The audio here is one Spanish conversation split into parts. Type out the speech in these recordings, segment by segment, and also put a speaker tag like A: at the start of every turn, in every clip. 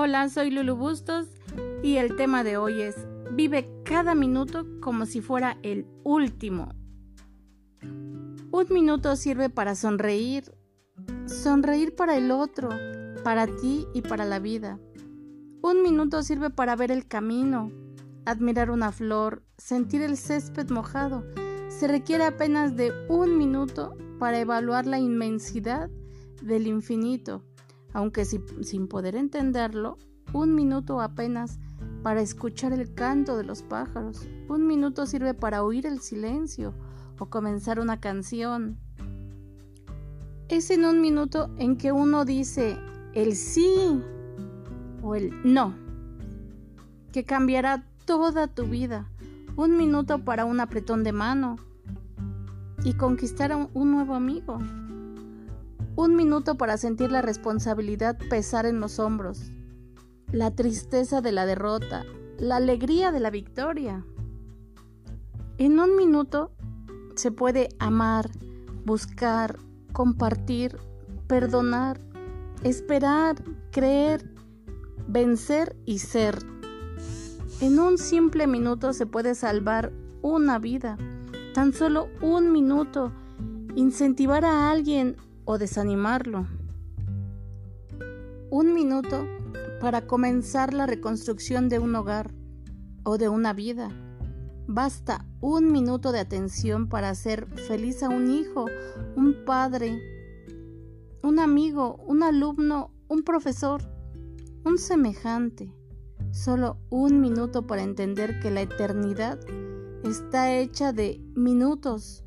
A: Hola, soy Lulu Bustos y el tema de hoy es Vive cada minuto como si fuera el último. Un minuto sirve para sonreír, sonreír para el otro, para ti y para la vida. Un minuto sirve para ver el camino, admirar una flor, sentir el césped mojado. Se requiere apenas de un minuto para evaluar la inmensidad del infinito aunque sin poder entenderlo, un minuto apenas para escuchar el canto de los pájaros. Un minuto sirve para oír el silencio o comenzar una canción. Es en un minuto en que uno dice el sí o el no, que cambiará toda tu vida. Un minuto para un apretón de mano y conquistar a un nuevo amigo. Un minuto para sentir la responsabilidad pesar en los hombros, la tristeza de la derrota, la alegría de la victoria. En un minuto se puede amar, buscar, compartir, perdonar, esperar, creer, vencer y ser. En un simple minuto se puede salvar una vida. Tan solo un minuto. Incentivar a alguien o desanimarlo. Un minuto para comenzar la reconstrucción de un hogar o de una vida. Basta un minuto de atención para hacer feliz a un hijo, un padre, un amigo, un alumno, un profesor, un semejante. Solo un minuto para entender que la eternidad está hecha de minutos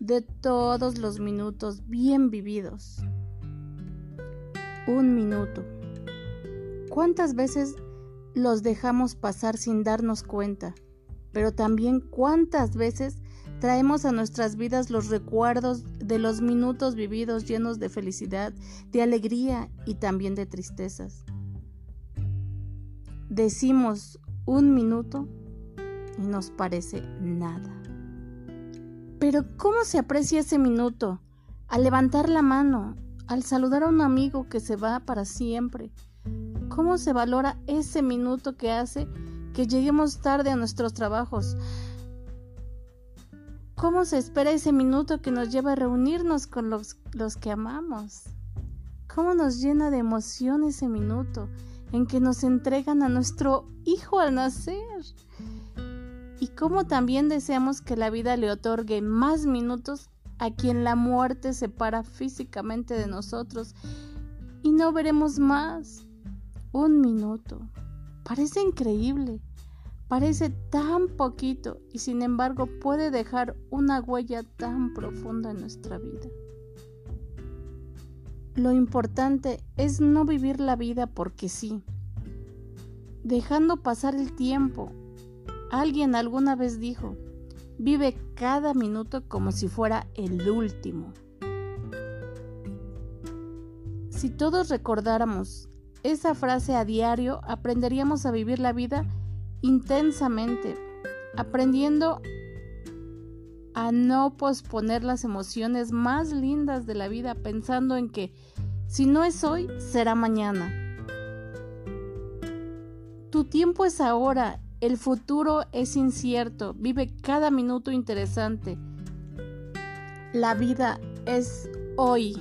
A: de todos los minutos bien vividos. Un minuto. ¿Cuántas veces los dejamos pasar sin darnos cuenta? Pero también cuántas veces traemos a nuestras vidas los recuerdos de los minutos vividos llenos de felicidad, de alegría y también de tristezas. Decimos un minuto y nos parece nada. Pero ¿cómo se aprecia ese minuto? Al levantar la mano, al saludar a un amigo que se va para siempre. ¿Cómo se valora ese minuto que hace que lleguemos tarde a nuestros trabajos? ¿Cómo se espera ese minuto que nos lleva a reunirnos con los, los que amamos? ¿Cómo nos llena de emoción ese minuto en que nos entregan a nuestro hijo al nacer? Y cómo también deseamos que la vida le otorgue más minutos a quien la muerte separa físicamente de nosotros y no veremos más. Un minuto. Parece increíble, parece tan poquito y sin embargo puede dejar una huella tan profunda en nuestra vida. Lo importante es no vivir la vida porque sí, dejando pasar el tiempo Alguien alguna vez dijo, vive cada minuto como si fuera el último. Si todos recordáramos esa frase a diario, aprenderíamos a vivir la vida intensamente, aprendiendo a no posponer las emociones más lindas de la vida, pensando en que si no es hoy, será mañana. Tu tiempo es ahora el futuro es incierto, vive cada minuto interesante. La vida es hoy.